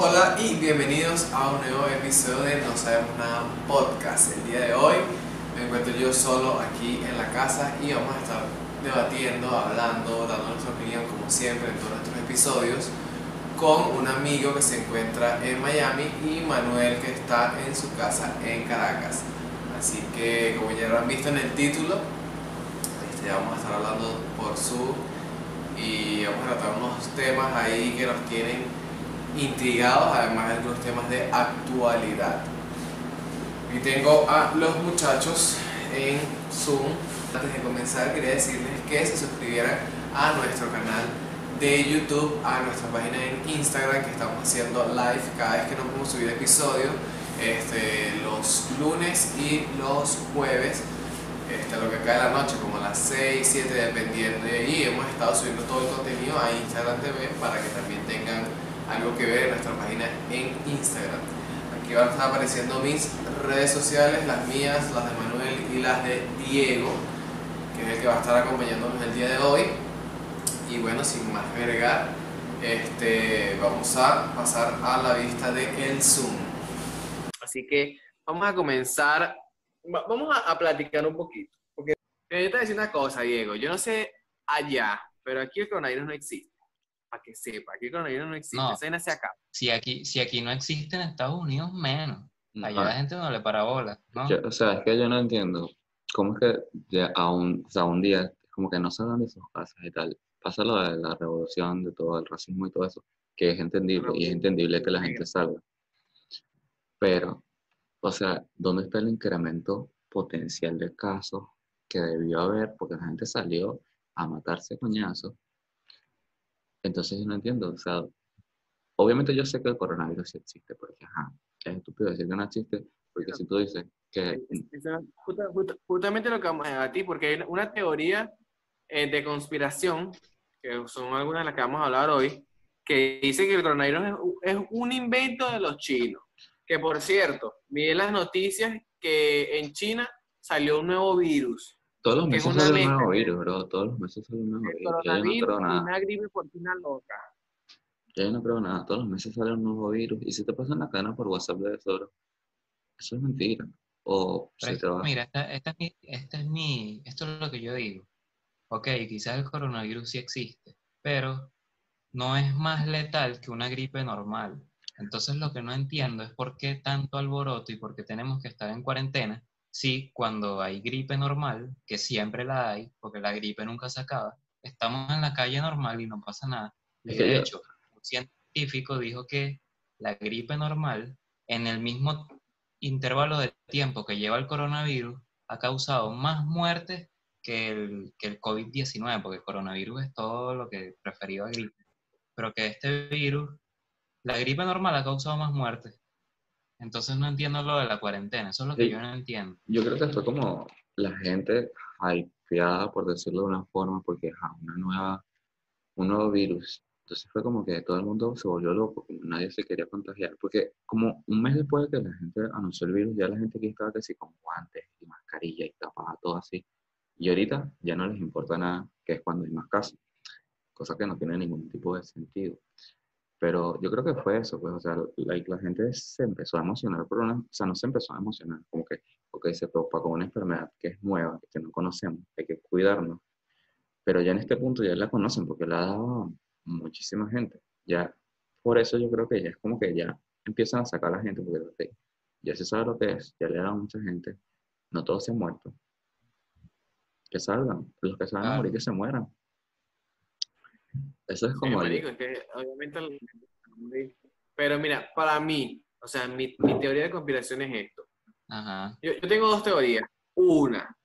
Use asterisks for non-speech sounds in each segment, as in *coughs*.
Hola y bienvenidos a un nuevo episodio de No Sabemos Nada Podcast. El día de hoy me encuentro yo solo aquí en la casa y vamos a estar debatiendo, hablando, dando nuestra opinión como siempre en todos nuestros episodios con un amigo que se encuentra en Miami y Manuel que está en su casa en Caracas. Así que como ya lo han visto en el título, este, vamos a estar hablando por Zoom y vamos a tratar unos temas ahí que nos tienen intrigados, además de algunos temas de actualidad. Y tengo a los muchachos en Zoom. Antes de comenzar quería decirles que se suscribieran a nuestro canal de YouTube, a nuestra página en Instagram que estamos haciendo live cada vez que nos a subir episodios, este, los lunes y los jueves este, lo que cae la noche, como a las 6, 7, dependiendo. Y hemos estado subiendo todo el contenido a Instagram TV para que también tengan algo que ver en nuestra página en Instagram. Aquí van a estar apareciendo mis redes sociales, las mías, las de Manuel y las de Diego, que es el que va a estar acompañándonos el día de hoy. Y bueno, sin más agregar, este, vamos a pasar a la vista de el Zoom. Así que vamos a comenzar vamos a, platicar un poquito. Porque yo te voy a decir una cosa, Diego. Yo no sé allá, pero aquí el coronavirus no existe. Para que sepa, aquí el coronavirus no existe. No. Si aquí, si aquí no existe en Estados Unidos, menos. Allá la gente no le para bola. ¿no? o sea, es que yo no entiendo. ¿Cómo es que ya un, o sea, un día, como que no salgan de sus casas y tal? Pasa lo de la revolución, de todo el racismo y todo eso, que es entendible, y es entendible que la gente salga. Pero o sea, ¿dónde está el incremento potencial de casos que debió haber? Porque la gente salió a matarse coñazos. Entonces yo no entiendo, o sea, obviamente yo sé que el coronavirus sí existe, porque ajá, es estúpido decir que no existe, porque si tú dices que... justamente lo que vamos a ti, porque hay una teoría eh, de conspiración, que son algunas de las que vamos a hablar hoy, que dice que el coronavirus es un invento de los chinos. Que por cierto, vi en las noticias que en China salió un nuevo virus. Todos los meses sale un nuevo virus, bro. Todos los meses sale un nuevo virus. Coronavirus no una gripe porcina loca. Yo no creo nada. Todos los meses sale un nuevo virus. Y si te pasan la cadena por WhatsApp de eso, eso es mentira. O Mira, esta, esta, es mi, esta es mi, esto es lo que yo digo. Ok, quizás el coronavirus sí existe, pero no es más letal que una gripe normal. Entonces lo que no entiendo es por qué tanto alboroto y por qué tenemos que estar en cuarentena si cuando hay gripe normal, que siempre la hay, porque la gripe nunca se acaba, estamos en la calle normal y no pasa nada. de hecho, un científico dijo que la gripe normal, en el mismo intervalo de tiempo que lleva el coronavirus, ha causado más muertes que el, que el COVID-19, porque el coronavirus es todo lo que preferido a gripe, pero que este virus la gripe normal ha causado más muertes. Entonces no entiendo lo de la cuarentena, eso es lo que yo no entiendo. Yo creo que fue como la gente hypeada, por decirlo de una forma, porque es una nueva, un nuevo virus. Entonces fue como que todo el mundo se volvió loco, nadie se quería contagiar. Porque como un mes después de que la gente anunció el virus, ya la gente aquí estaba casi con guantes y mascarilla y tapada, todo así. Y ahorita ya no les importa nada, que es cuando hay más casos. Cosa que no tiene ningún tipo de sentido. Pero yo creo que fue eso, pues, o sea, la, la gente se empezó a emocionar por una, o sea, no se empezó a emocionar, como que, ok, se propagó una enfermedad que es nueva, que no conocemos, hay que cuidarnos. Pero ya en este punto ya la conocen porque la ha dado muchísima gente. Ya, por eso yo creo que ya es como que ya empiezan a sacar a la gente, porque okay, ya se sabe lo que es, ya le ha dado a mucha gente, no todos se han muerto. Que salgan, los que se van a morir, que se mueran. Eso es como... obviamente... Pero mira, para mí, o sea, mi, mi teoría de conspiración es esto. Ajá. Yo, yo, tengo dos teorías. Una,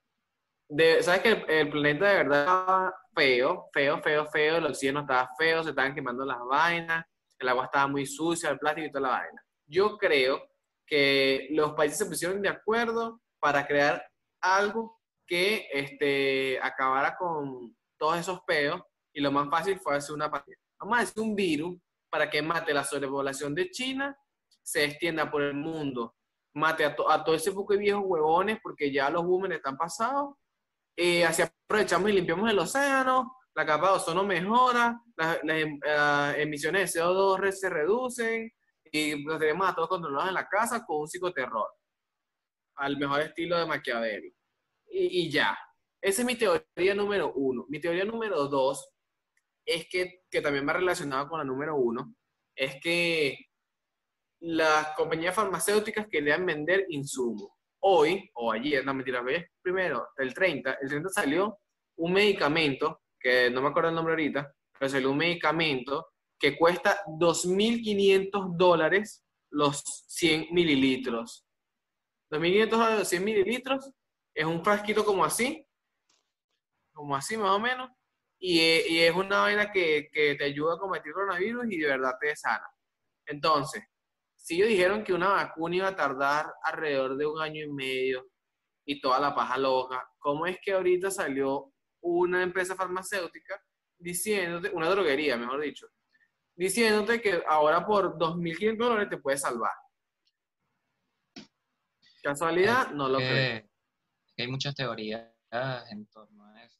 de, ¿sabes que el, planeta de verdad estaba feo, feo, feo, feo? El oxígeno estaba feo, se estaban quemando las vainas, el agua estaba muy sucia, el plástico y toda la vaina. Yo creo que los países se pusieron de acuerdo para crear algo que este, acabara con todos esos peos y lo más fácil fue hacer una pandemia. Vamos a hacer un virus para que mate la sobrepoblación de China, se extienda por el mundo, mate a, todo ese poco de viejos huevones, porque ya los boomers están pasados, eh, así aprovechamos y limpiamos el océano, la capa de ozono mejora, las, em, emisiones de CO2 se reducen, y los tenemos a todos controlados en la casa con un psicoterror. Al mejor estilo de Maquiavelo. Y, y ya. Esa es mi teoría número uno. Mi teoría número dos es que, que también va relacionado con la número uno, es que las compañías farmacéuticas querían vender insumos. Hoy, o ayer, no mentira, primero, el 30, el 30 salió un medicamento, que no me acuerdo el nombre ahorita, pero salió un medicamento que cuesta 2.500 dólares los 100 mililitros. 2.500 dólares los 100 mililitros es un frasquito como así, como así más o menos, y, y es una vaina que, que, te ayuda a combatir coronavirus y de verdad te sana. Entonces, si ellos dijeron que una vacuna iba a tardar alrededor de un año y medio y toda la paja loca, ¿cómo es que ahorita salió una empresa farmacéutica diciéndote, una droguería, mejor dicho, diciéndote que ahora por 2.500 dólares te puedes salvar? ¿Casualidad? No lo creo. Hay muchas teorías en torno a eso.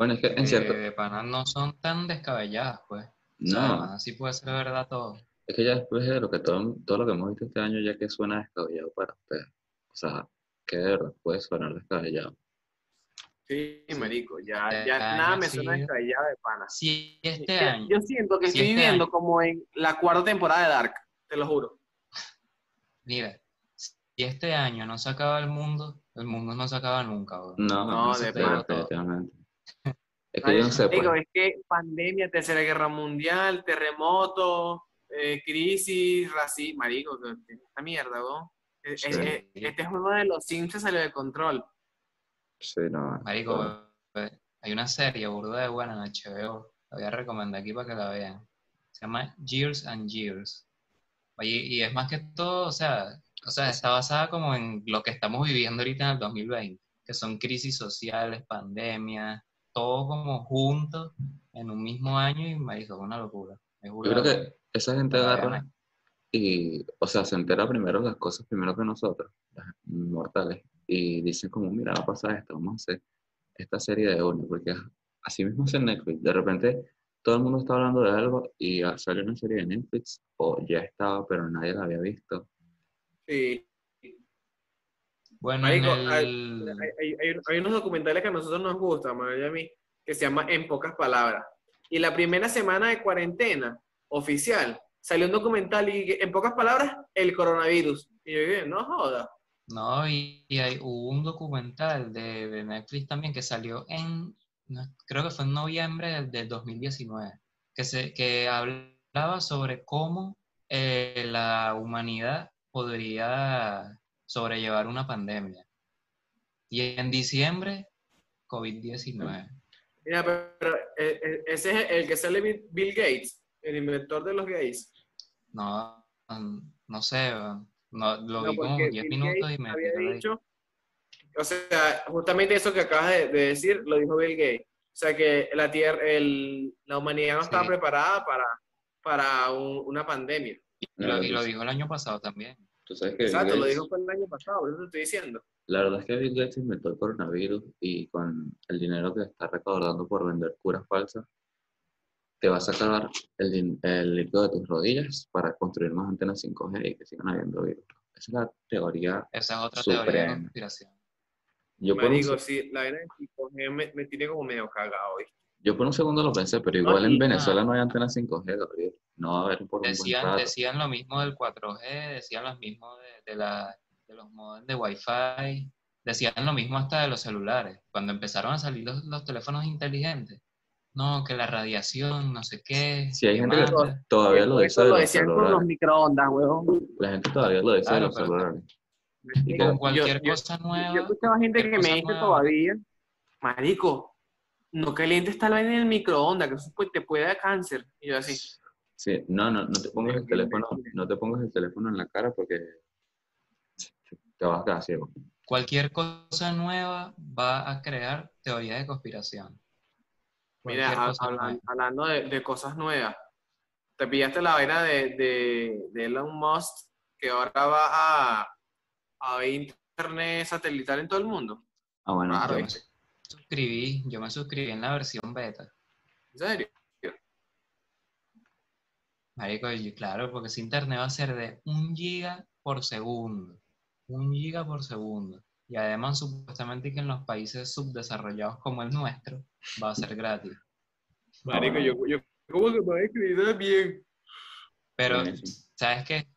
Bueno, es que en cierto... de panas no son tan descabelladas, pues. No. así puede ser verdad todo. Es que ya después de lo que todo, todo lo que hemos visto este año, ya que suena descabellado para ustedes. O sea, que de verdad puede sonar descabellado. Sí, marico, ya, ya nada me suena descabellado de pana. Sí, este año. Yo siento que estoy este viviendo como en la cuarta temporada de Dark, te lo juro. Mira, si este año no se acaba el mundo, el mundo no se acaba nunca, bro. No, No, no, de de pana. *laughs* Es que yo no sé, pues. Digo, es que pandemia, tercera guerra mundial, terremoto, eh, crisis, racismo, marico, esta mierda, ¿no? Es- es- Sí. es- Este juego de los Sims se salió de control. Sí, no. Marico, eh, hay una serie burda de buena en HBO. La voy a recomendar aquí para que la vean. Se llama Years and Years. Oye, y es más que todo, o sea, o sea, está basada como en lo que estamos viviendo ahorita en el 2020, que son crisis sociales, pandemia, todo como junto en un mismo año y marico, es una locura. Yo creo que esa gente agarra y, o sea, se entera primero las cosas primero que nosotros, las mortales, y dicen como, mira, va a pasar esto, vamos a hacer esta serie de uno, porque así mismo es en Netflix. De repente todo el mundo está hablando de algo y sale una serie de Netflix, o ya estaba, pero nadie la había visto. Sí. Bueno, Marico, hay, el... hay- hay- hay unos documentales que a nosotros nos gustan, Manuel y a mí, que se llama En pocas palabras. Y la primera semana de cuarentena oficial salió un documental y en pocas palabras, el coronavirus. Y yo dije, no joda. No, y, y hay, hubo un documental de, Netflix también que salió en, no, creo que fue en noviembre del, del 2019, que, se, que hablaba sobre cómo eh, la humanidad podría sobrellevar una pandemia. Y en diciembre, COVID-19. Mira, pero, eh, eh, ese es el que sale Bill, Gates, el inventor de los gays. No, mm, no sé, no, lo No, vi como porque 10 Bill minutos Gates y me había dicho, o sea, justamente eso que acabas de, de decir, lo dijo Bill Gates. O sea, que la tierra, el, la humanidad no estaba Sí. preparada para, para un- una pandemia. Y lo, y lo dijo el año pasado también. Tú sabes que Bill Exacto, lo Gates- dijo el año pasado, por eso te estoy diciendo. La verdad es que Bill Gates inventó el coronavirus y con el dinero que está recaudando por vender curas falsas, te va a sacar el, el líquido de tus rodillas para construir más antenas 5G y que sigan habiendo virus. Esa es la teoría. Esa es otra teoría de Suprema. conspiración. Yo se- sí, la vaina de 5G me, me tiene como medio cagado, ¿viste? Yo por un segundo lo pensé, pero igual en Venezuela no hay antenas 5G, Gabriel. No va a haber por Decían, decían lo mismo del 4G, decían lo mismo de, de, la, de los modems de Wi-Fi, decían lo mismo hasta de los celulares. Cuando empezaron a salir los, los teléfonos inteligentes, no, que la radiación, no sé qué. Sí, hay gente que todavía lo dice Eso lo los decían con los microondas, huevón. La gente todavía lo dice Claro, de los celulares. Y con cualquier yo- cosa nueva. Yo he escuchado gente que me dice nueva. todavía, marico, no calientes esta vaina en el microondas, que eso pues, te puede dar cáncer. Y yo así, Sí, no, no, no te pongas el teléfono, no te pongas el teléfono en la cara porque te vas a quedar ciego. Cualquier cosa nueva va a crear teoría de conspiración. mira, Cualquier hablan- hablando de, de cosas nuevas, te pillaste la vaina de, de, de Elon Musk, que ahora va a, a ver internet satelital en todo el mundo. Ah, bueno, Claro, sí. Yo me suscribí, yo me suscribí en la versión beta. ¿En serio? Marico, claro, porque ese internet va a ser de un giga por segundo. Un giga por segundo. Y además, supuestamente que en los países subdesarrollados como el nuestro, va a ser gratis. Marico, yo, yo ¿cómo que puede escribir bien? Pero. ¿sabes qué?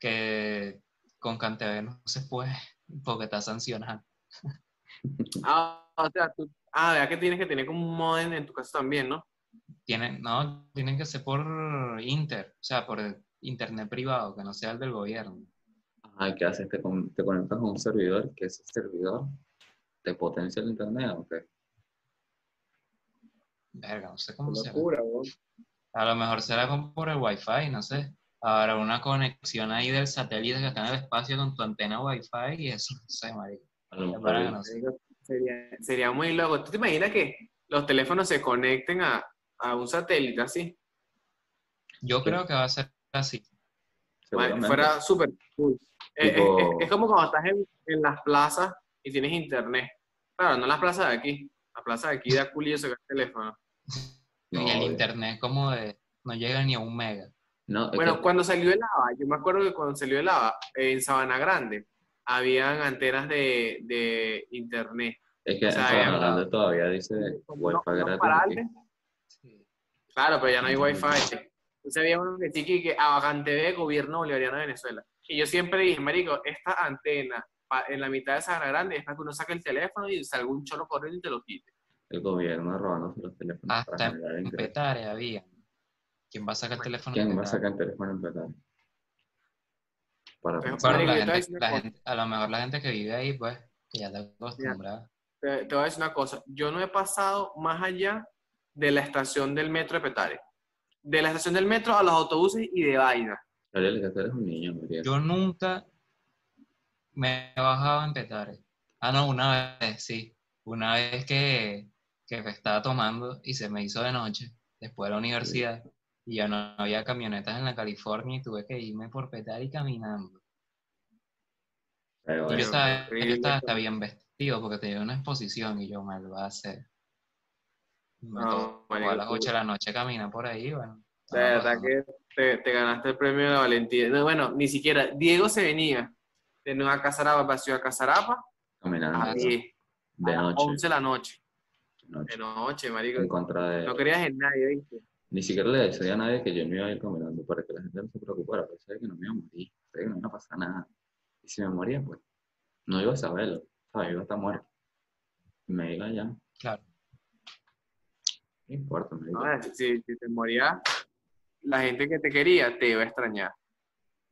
Que con CanTV no se puede, porque está sancionado. Ah, o sea, tú, ah, vea que tienes que tener como un modem en tu casa también, ¿no? Tienen, no, tienen que ser por Inter, o sea, por internet privado, que no sea el del gobierno. Ay, ¿qué haces? ¿Te, con- te conectas a un servidor que ese servidor te potencia el internet o qué? Verga, no sé cómo Qué será. locura. A lo mejor será como por el Wi-Fi, no sé. Ahora una conexión ahí del satélite que está en el espacio con tu antena Wi-Fi y eso, no sé, marico. A lo mejor Para el- que no sé. Marico, Sería, sería muy loco. ¿Tú te imaginas que los teléfonos se conecten a, a un satélite así? Yo creo que va a ser así. seguramente. Fuera súper cool. Es, Tipo- es- es como cuando estás en, en las plazas y tienes internet. Claro, no las plazas de aquí. La plaza de aquí da culo y sacar el teléfono. No, *laughs* y el obvio. internet como de, no llega ni a un mega. No, Bueno, que- cuando salió el AVA, yo me acuerdo que cuando salió el AVA, en Sabana Grande, habían antenas de, de internet. es que o sea, había- Grande todavía dice Wi-Fi gratis. Sí. Claro, pero ya no hay wifi. Entonces había uno que chiqui que Abacan TV, gobierno bolivariano de Venezuela. Y yo siempre dije, marico, esta antena pa- en la mitad de Sabana Grande es para que uno saque el teléfono y salga un cholo corriendo y te lo quite. El gobierno robándose los teléfonos Hasta para en. Petare había. ¿Quién va a sacar el teléfono? ¿Quién en va a sacar el teléfono en Petare? Para Pero, la a gente- decir una la cosa. gente- a lo mejor la gente que vive ahí, pues, que ya está acostumbrada. Te, te voy a decir una cosa. Yo no he pasado más allá de la estación del metro de Petare. De la estación del metro a los autobuses y de vaina. Gabriel, que tú eres un niño, María. Yo nunca me he bajado en Petare. Ah, no, una vez, sí. Una vez que, que estaba tomando y se me hizo de noche, después de la universidad, y ya no había camionetas en la California y tuve que irme por Petare y caminando. Pero Y yo bueno, estaba, yo estaba bien vestido porque tenía una exposición y yo me lo voy a hacer. Me No, marico, a las tú- 8 de la noche caminar por ahí, bueno. De verdad que te, te ganaste el premio de la valentía. No, bueno, ni siquiera. Diego se venía de Nueva Casarapa para Ciudad Casarapa caminando a de a las noche, 11 de la noche. de noche, De noche, marico. en contra de... No creías en nadie, ¿viste? Ni siquiera le decía a nadie que yo me iba a ir caminando para que la gente no se preocupara, pero sabía que no me iba a morir, sabía que no iba a pasar nada. Y si me moría, pues, no iba a saberlo, ¿sabes? Iba a estar muerto. Y me iba ya, Claro. no importa, me No, iba. si, si te morías, la gente que te quería te iba a extrañar.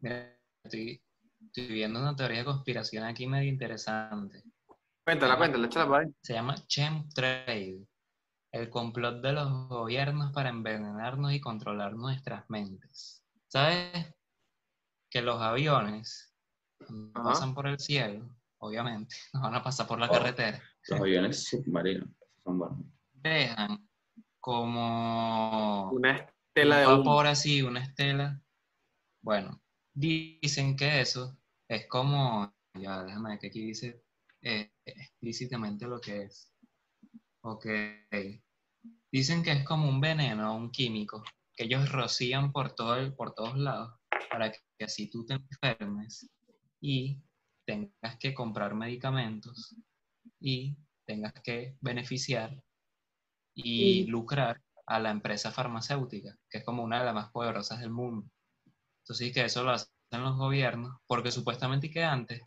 Mira, estoy, estoy viendo una teoría de conspiración aquí medio interesante. Cuéntala, cuéntala, échala para ahí. Se llama chemtrail, el complot de los gobiernos para envenenarnos y controlar nuestras mentes. ¿Sabes? Que los aviones Ajá. pasan por el cielo, obviamente, *laughs* no van a pasar por la Oh. carretera, Los aviones submarinos, son buenos. dejan como Una estela de un vapor así, una estela. Bueno, dicen que eso es como, ya déjame ver que aquí dice eh, explícitamente lo que es. Ok. Dicen que es como un veneno, un químico, que ellos rocían por, todo el- por todos lados para que así tú te enfermes y tengas que comprar medicamentos y tengas que beneficiar y lucrar a la empresa farmacéutica, que es como una de las más poderosas del mundo. Entonces, que eso lo hacen los gobiernos, porque supuestamente que antes,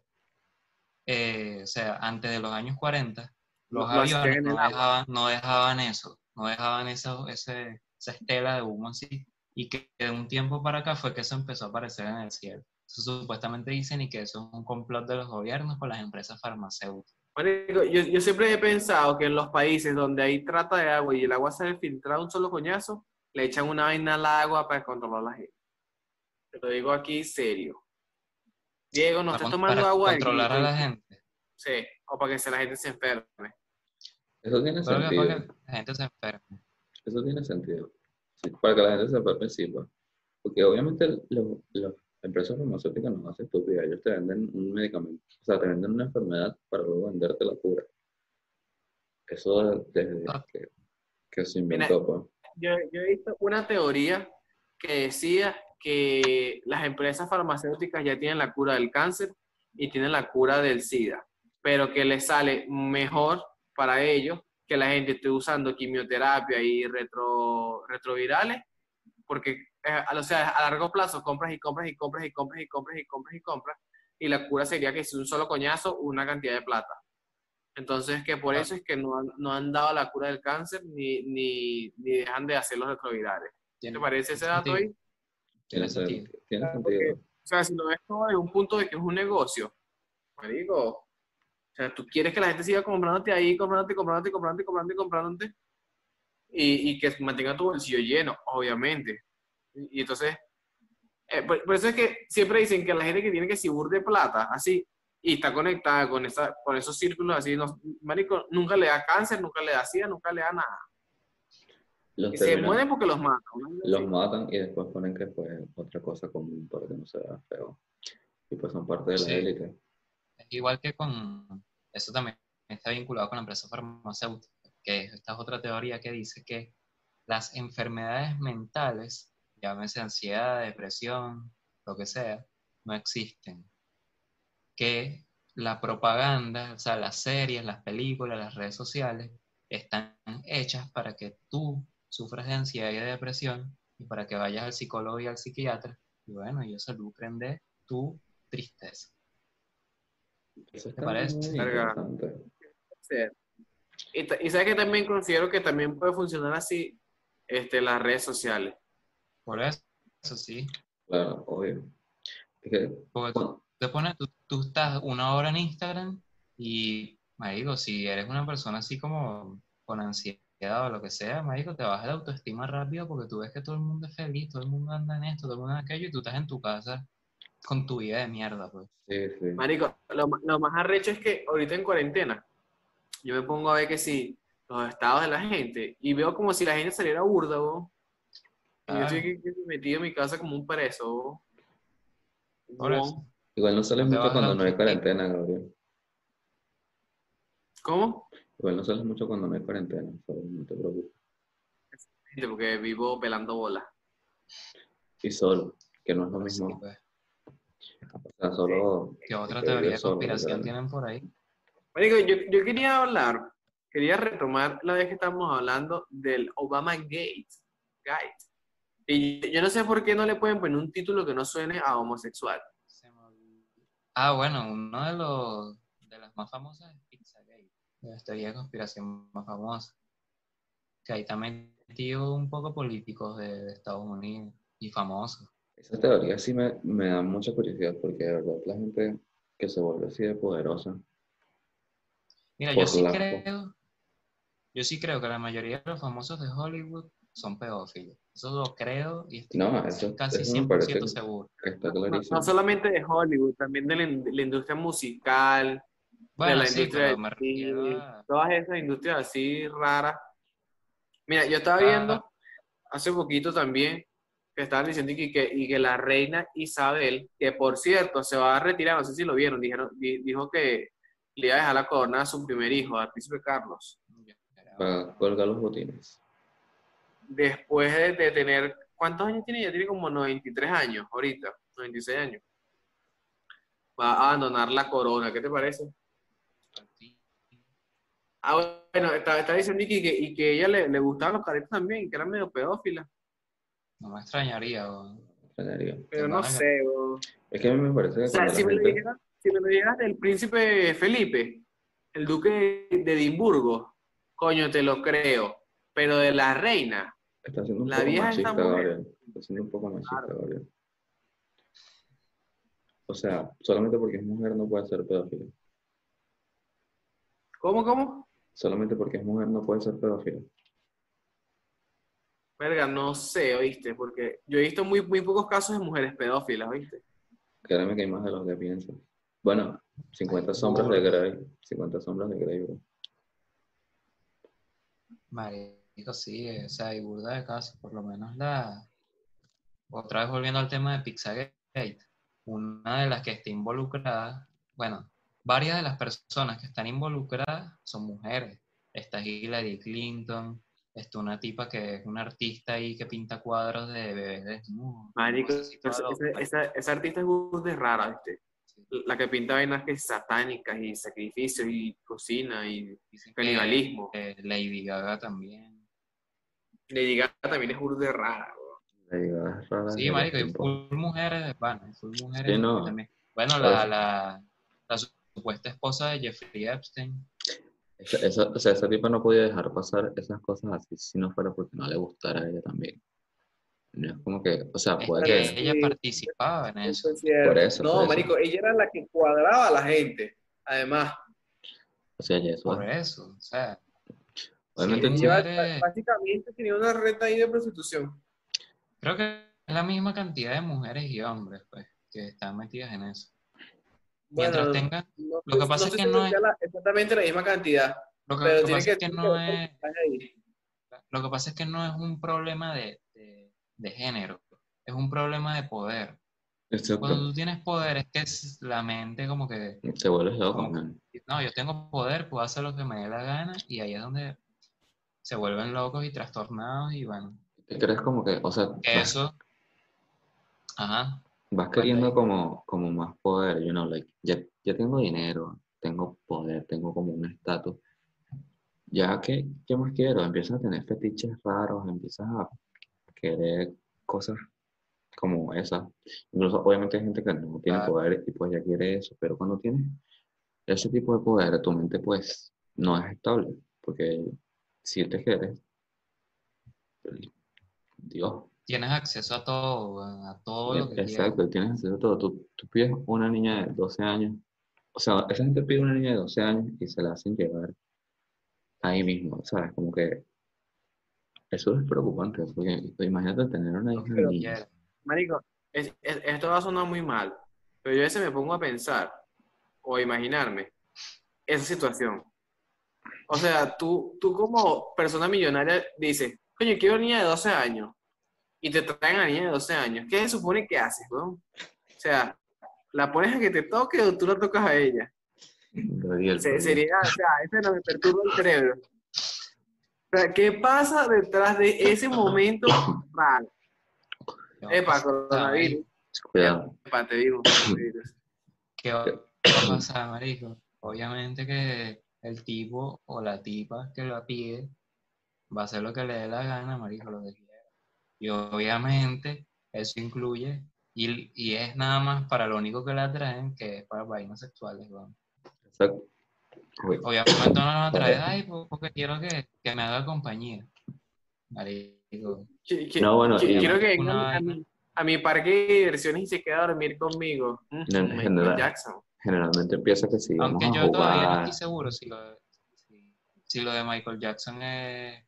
eh, o sea, antes de los años 40, los aviones en no dejaban, no dejaban eso, no dejaban eso, ese, esa estela de humo así, y que de un tiempo para acá fue que eso empezó a aparecer en el cielo. Eso supuestamente dicen y que eso es un complot de los gobiernos con las empresas farmacéuticas. Marico, yo, yo siempre he pensado que en los países donde hay trata de agua y el agua se filtra un solo coñazo, le echan una vaina al agua para controlar a la gente. Te lo digo aquí serio. Diego, no Para estás tomando para agua. controlar a la gente. Sí, o para que se- la gente se enferme. Eso tiene que sentido. para que la gente se enferme. Eso tiene sentido. Sí, para que la gente se enferme sirva. Porque obviamente los- las empresas farmacéuticas no hacen estúpidas. Ellos te venden un medicamento. O sea, te venden una enfermedad para luego venderte la cura. Eso desde Ah. que, que se inventó, pues. Yo, yo he visto una teoría que decía que las empresas farmacéuticas ya tienen la cura del cáncer y tienen la cura del SIDA, pero que les sale mejor para ellos que la gente esté usando quimioterapia y retro, retrovirales, porque eh, o sea, a largo plazo compras y compras y compras y compras y compras y compras y compras, y la cura sería que es un solo coñazo, una cantidad de plata. Entonces, que por eso es que no han, no han dado la cura del cáncer ni, ni, ni dejan de hacer los retrovirales. ¿Te parece ese dato ahí? Tiene sentido. Tiene sentido. O sea, si lo ves todo desde un punto de que es un negocio, me digo, o sea, tú quieres que la gente siga comprándote ahí, comprándote, comprándote, comprándote, comprándote, comprándote, y, y que mantenga tu bolsillo lleno, obviamente. Y, entonces, eh, por, eso es que siempre dicen que la gente que tiene que si de plata, así, y está conectada con, esa, con esos círculos así, no, marico, nunca le da cáncer, nunca le da sida, nunca le da nada. Los se mueren porque los matan. ¿no? los matan y después ponen que fue otra cosa común para que no se vea feo. Y pues son parte de la élite. Igual que con, eso también está vinculado con la empresa farmacéutica, que esta es otra teoría que dice que las enfermedades mentales, llámese ansiedad, depresión, lo que sea, no existen. Que la propaganda, o sea, las series, las películas, las redes sociales, están hechas para que tú sufras de ansiedad y de depresión y para que vayas al psicólogo y al psiquiatra. Y bueno, ellos se lucren de tu tristeza. Eso ¿Te está parece? muy interesante. Y, sabes que también considero que también puede funcionar así este, las redes sociales. Por eso, eso sí. Claro, obvio. Es que, Porque tú te pones, tú, tú estás una hora en Instagram y, digo, si eres una persona así como con ansiedad o lo que sea, digo, te baja la autoestima rápido porque tú ves que todo el mundo es feliz, todo el mundo anda en esto, todo el mundo en aquello y tú estás en tu casa con tu vida de mierda, pues. sí, sí. Marico, lo, lo más arrecho es que ahorita en cuarentena, yo me pongo a ver que si los estados de la gente y veo como si la gente saliera burda, bo. Y yo Ah. estoy metido en mi casa como un preso, bo. Por Bo. eso. Igual no sales mucho cuando no hay cuarentena, Gabriel. ¿Cómo? Igual no sales mucho cuando no hay cuarentena, no te preocupes. Porque vivo pelando bolas. Y solo, que no es lo mismo. pues. O sea, solo. ¿Qué otra que teoría de conspiración tienen por ahí? Marico, yo, yo quería hablar, quería retomar la vez que estábamos hablando del Obama Gate. Gate. Y yo no sé por qué no le pueden poner un título que no suene a homosexual. Se me olvidó. Ah, bueno, uno de los de las más famosas es Pizzagate, de las teorías de conspiración más famosas. Que ahí también metido un poco políticos de, de Estados Unidos y famosos. Esa teoría sí me, me da mucha curiosidad porque de verdad la gente que se vuelve así de poderosa. Mira, yo sí la- creo, yo sí creo que la mayoría de los famosos de Hollywood son pedófilos. Eso lo creo y estoy No, eso, casi eso me 100% parece seguro. No, clarísimo. no solamente de Hollywood, también de la, in- de la industria musical, de la sí, industria a... todas esas industrias así raras. Mira, yo estaba Ah. viendo hace poquito también que estaban diciendo y que, y que la reina Isabel, que por cierto se va a retirar, no sé si lo vieron, dijeron, di- dijo que le iba a dejar la corona a su primer hijo, al príncipe Carlos, Para colgar los botines. después de, de tener, ¿cuántos años tiene? Ya tiene como 93 años ahorita, 96 años. Va a abandonar la corona, ¿qué te parece? Ah, bueno, está, está diciendo y que, y que ella le, le gustaban los caretos también, que eran medio pedófilas. No me extrañaría. extrañaría. Pero no sé, bro. Es que a mí me parece que O sea, si me, lo gente... dijeras, si me lo dijeras del príncipe Felipe, el duque de Edimburgo, coño, te lo creo. Pero de la reina, Está siendo un la poco vieja machista. Gabriel. Está siendo un poco machista, Gabriel. O sea, solamente porque es mujer no puede ser pedófila. ¿cómo, cómo? Solamente porque es mujer no puede ser pedófila. Verga, no sé, oíste, porque yo he visto muy, muy pocos casos de mujeres pedófilas, oíste. Créeme que hay más de los que piensan. Bueno, 50 sombras de Grey. 50 sombras de Grey, bro. Marico, sí, o sea, hay burda de casos, por lo menos la... Otra vez volviendo al tema de Pizzagate, una de las que está involucrada, bueno, varias de las personas que están involucradas son mujeres. Está Hillary Clinton, Está una tipa que es una artista ahí que pinta cuadros de bebés desnudos. Marico, esa, esa, esa artista es burda de rara, ¿viste? Sí. La que pinta vainas que satánicas y sacrificios y cocina y Dicen que, canibalismo. eh, Lady Gaga también. Lady Gaga también es burda de rara. Le digo, es rara Sí, marico, y full mujeres de pana, full mujeres Sí, no. también. Bueno, la, eso. la, la supuesta esposa de Jeffrey Epstein. Esa, esa- o sea, esa tipa no podía dejar pasar esas cosas así si no fuera porque no le gustara a ella también. No es como que, o sea, puede que ella participaba en eso. Eso es. Por eso, No, por eso. marico, ella era la que cuadraba a la gente. Además, O sea, ya eso Por es- eso, o sea. Obviamente sí, ella básicamente tenía una red ahí de prostitución. creo que es la misma cantidad de mujeres y hombres, pues, que están metidas en eso. Mientras Bueno, tengan, no lo que pasa no es que no es- la- exactamente la misma cantidad, lo que, pero lo que tiene pasa que es que tener no un es, lo que pasa es que no es un problema de, de, de género, es un problema de poder. Cuando tú tienes poder es que es la mente como que, Te vuelves loco, no, yo tengo poder, puedo hacer lo que me dé la gana y ahí es donde se vuelven locos y trastornados y bueno, Te crees como que, o sea, vas, eso, ajá, vas queriendo como, como más poder, you know, like, ya, ya tengo dinero, tengo poder, tengo como un estatus. Ya que, ¿qué más quiero? Empiezas a tener fetiches raros, empiezas a querer cosas como esas. Incluso, obviamente, hay gente que no tiene poder y pues ya quiere eso, pero cuando tienes ese tipo de poder, tu mente pues no es estable, porque sientes que eres Dios. Tienes acceso a todo, a todo lo que quieras. Exacto, tienes acceso a todo. Tú, tú pides una niña de 12 años, o sea, esa gente pide una niña de 12 años y se la hacen llegar ahí mismo, ¿sabes? Como que eso es preocupante, porque imagínate tener una hija de niña. Marico, es- es- esto va a sonar muy mal, pero yo a veces me pongo a pensar o a imaginarme esa situación. O sea, tú, tú como persona millonaria dices, coño, quiero una niña de 12 años y te traen a la niña de 12 años. ¿Qué se supone que haces, weón? O sea, ¿la pones a que te toque o tú la tocas a ella? Gabriel, Se- pero- sería, o sea, eso no me perturba el cerebro. O sea, ¿qué pasa detrás de ese momento *coughs* raro? Epa, coronavirus. Cuidado. Epa, te digo. ¿Qué va, qué va a pasar, marico? Obviamente que el tipo o la tipa que la pide va a hacer lo que le dé la gana, marico, lo que. Y obviamente eso incluye, y, y es nada más para lo único que la traen, que es para vainas sexuales. Exacto. Uy, Obviamente no la traen, ay, po- porque quiero que, que me haga compañía. Marico, No, bueno, y- quiero que Una a mi, a mi parque de diversiones y se quede a dormir conmigo. Mm, No, en Michael general. Jackson. Generalmente empieza que vamos aunque a yo todavía no estoy seguro si lo, si, si lo de Michael Jackson es...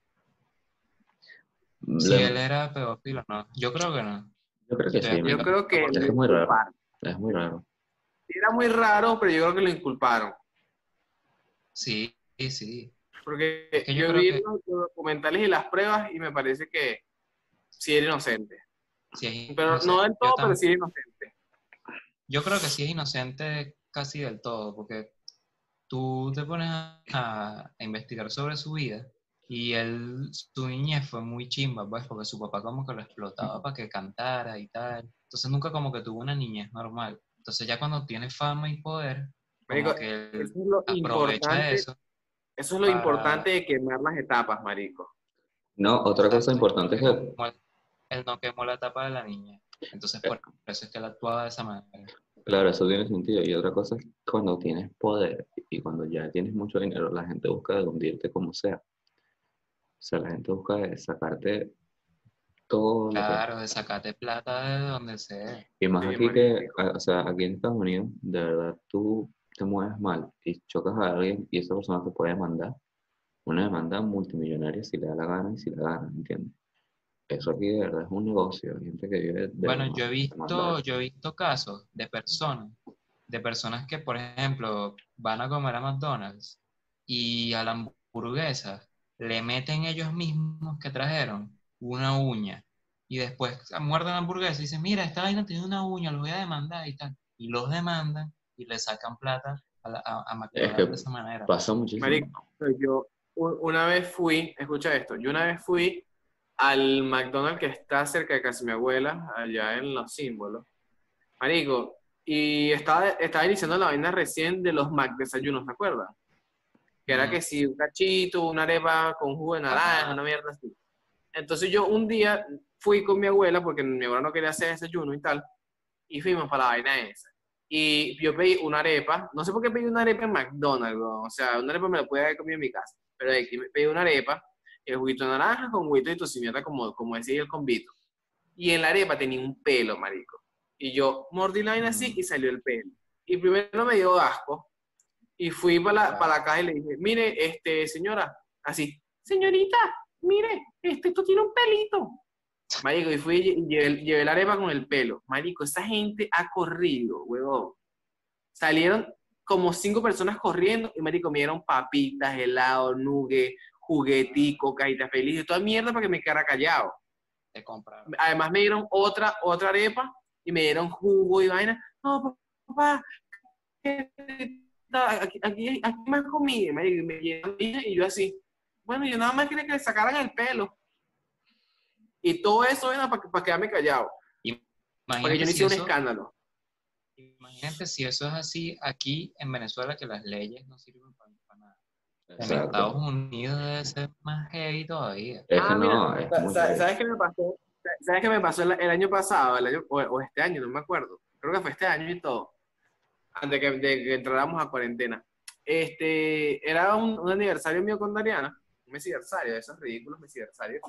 Si él era pedófilo o no. Yo creo que no. Yo creo que sí. Yo creo que Es es muy raro. Es muy raro. Era muy raro, pero yo creo que lo inculparon. Sí, sí, sí. Porque que yo yo creo vi que- los los documentales y las pruebas y me parece que sí era inocente. sí es Pero no del todo, pero sí era inocente. Yo creo que sí es inocente casi del todo, porque tú te pones a, a investigar sobre su vida y él, su niñez fue muy chimba, pues, porque su papá como que lo explotaba para que cantara y tal. Entonces nunca como que tuvo una niñez normal. Entonces ya cuando tiene fama y poder, como Marico, que él Eso es lo aprovecha importante. eso. Eso es lo para- importante de quemar las etapas, marico. No, otra cosa importante es que Él no quemó la tapa de la niña. Entonces por eso es que él actuaba de esa manera. Claro, eso tiene sentido. Y otra cosa es que cuando tienes poder y cuando ya tienes mucho dinero, la gente busca de hundirte como sea. O sea, la gente busca de sacarte todo. Claro, de sacarte plata de donde sea. Y más Sí, aquí que, o sea, aquí en Estados Unidos, de verdad, tú te mueves mal y chocas a alguien y esa persona te puede demandar una demanda multimillonaria si le da la gana y si le da la gana, ¿entiendes? Eso aquí de verdad es un negocio. Gente que vive de Bueno, yo he visto, yo he visto casos de personas, de personas que, por ejemplo, van a comer a McDonald's y a la hamburguesa le meten ellos mismos que trajeron una uña y después muerden la hamburguesa y dicen, mira, esta vaina tiene una uña, los voy a demandar y tal. Y los demandan y le sacan plata a, la- a- a McDonald's que de esa manera. Pasa muchísimo. Marico, yo, una vez fui, escucha esto, yo una vez fui al McDonald's que está cerca de casa de mi abuela, allá en Los Símbolos. Marico, y estaba, estaba iniciando la vaina recién de los Mac desayunos, ¿te acuerdas? Que era que si un cachito, una arepa con jugo de naranja, Ajá. una mierda así. Entonces yo un día fui con mi abuela, porque mi abuela no quería hacer desayuno y tal, y fuimos para la vaina esa. Y yo pedí una arepa, no sé por qué pedí una arepa en McDonald's, o sea, una arepa me la pude haber comido en mi casa, pero aquí me pedí una arepa, el juguito de naranja con juguito de tocineta, como, como decía el convito. Y en la arepa tenía un pelo, marico. Y yo mordí la vaina así Mm. y salió el pelo. Y primero me dio asco. Y fui para la, para la caja y le dije, mire, este, señora, así, señorita, mire, este, esto tiene un pelito. Marico, y fui y llevé, llevé la arepa con el pelo. Marico, esa gente ha corrido, huevón. Salieron como cinco personas corriendo y, marico, me dieron papitas, helado, nugue, juguetico, cajita feliz, toda mierda para que me quedara callado. Te compraron. Además me dieron otra, otra arepa y me dieron jugo y vaina. No, papá, ¿qué tal? aquí, aquí, aquí más comida. marico, Y me dieron y yo así. Bueno, yo nada más quería que le sacaran el pelo. Y todo eso era para, para quedarme callado. Porque yo Imagínate no si hice un eso- escándalo. Imagínate si eso es así aquí en Venezuela, que las leyes no sirven para, para nada. En Exacto. Estados Unidos debe ser más heavy todavía. Es que Ah, mira, no, es sa- heavy. ¿Sabes qué me pasó? ¿Sabes qué me pasó el, el año pasado? El año, o, o este año, no me acuerdo. Creo que fue este año y todo. Antes que, de que entráramos a cuarentena. Este, era un, un aniversario mío con Dariana. Un mesiversario, esos ridículos mesiversarios.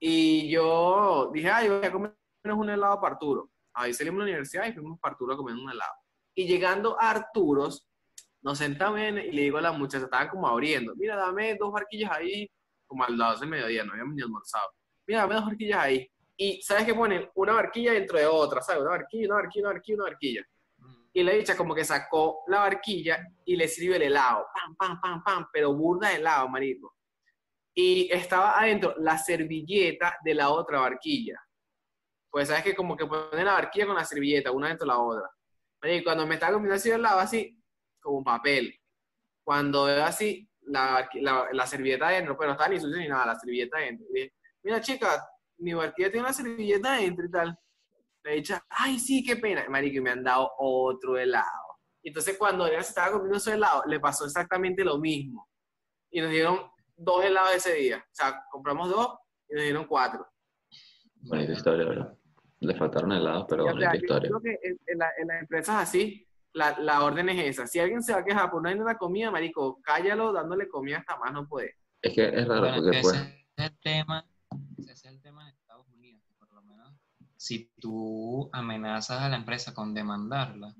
Y yo dije, ay, voy a comer un helado para Arturo. Ahí salimos de la universidad y fuimos para Arturo a comer un helado. Y llegando a Arturos, nos sentamos en- y le digo a la muchacha, estaban como abriendo, mira, dame dos barquillas ahí, como al lado del mediodía, no habíamos ni almorzado. Mira, dame dos barquillas ahí. Y ¿sabes qué ponen? Una barquilla dentro de otra, ¿sabes? Una barquilla, una barquilla, una barquilla, una barquilla. Y la dicha como que sacó la barquilla y le sirvió el helado. Pam, pam, pam, pam, pero burda de helado, marico. Y estaba adentro la servilleta de la otra barquilla. Pues sabes que como que ponen la barquilla con la servilleta, una dentro de la otra. Marico, cuando me estaba comiendo así el helado, así, como un papel. Cuando veo así, la, la, la servilleta adentro, pero no estaba ni sucia ni nada, la servilleta adentro. Y dije, mira chica, mi barquilla tiene una servilleta adentro y tal. Le he dicho, ay, sí, qué pena. Marico, y me han dado otro helado. Entonces cuando ella se estaba comiendo ese helado, le pasó exactamente lo mismo. Y nos dieron dos helados ese día. O sea, compramos dos y nos dieron cuatro. Bonita historia, ¿verdad? Le faltaron helados, pero Y, o sea, bonita yo historia. creo que en, en la- en las empresas así, la, la orden es esa. Si alguien se va a quejar por no ir a la comida, marico, cállalo dándole comida hasta más no puede. Es que es raro Bueno, porque ese pues, es el tema, ese es el tema de Estados Unidos, que por lo menos si tú amenazas a la empresa con demandarla,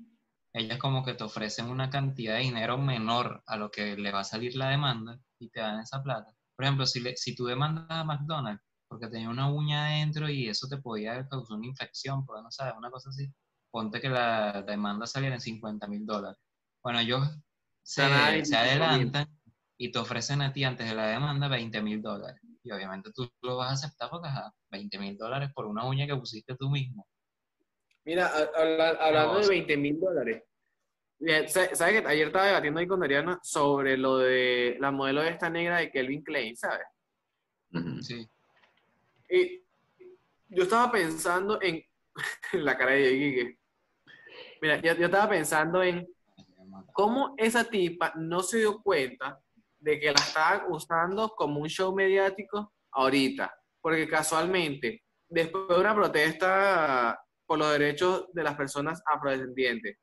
ellas como que te ofrecen una cantidad de dinero menor a lo que le va a salir la demanda y te dan esa plata. Por ejemplo, si, le- si tú demandas a McDonald's porque tenía una uña adentro y eso te podía causar una infección, porque no sabes, una cosa así, ponte que la demanda saliera en 50 mil dólares. Bueno, ellos se, se 25.000. adelantan y te ofrecen a ti antes de la demanda 20 mil dólares. Y obviamente tú lo vas a aceptar porque, ajá, 20 mil dólares por una uña que pusiste tú mismo. Mira, a- hablando de Negocio. 20 mil dólares. ¿Sabes que ayer estaba debatiendo ahí con Dariana sobre lo de la modelo de esta negra de Kelvin Klein, ¿sabes? Sí. Y yo estaba pensando en *laughs* la cara de Guille. Mira, yo, yo estaba pensando en cómo esa tipa no se dio cuenta de que la estaban usando como un show mediático ahorita. Porque casualmente, después de una protesta por los derechos de las personas afrodescendientes,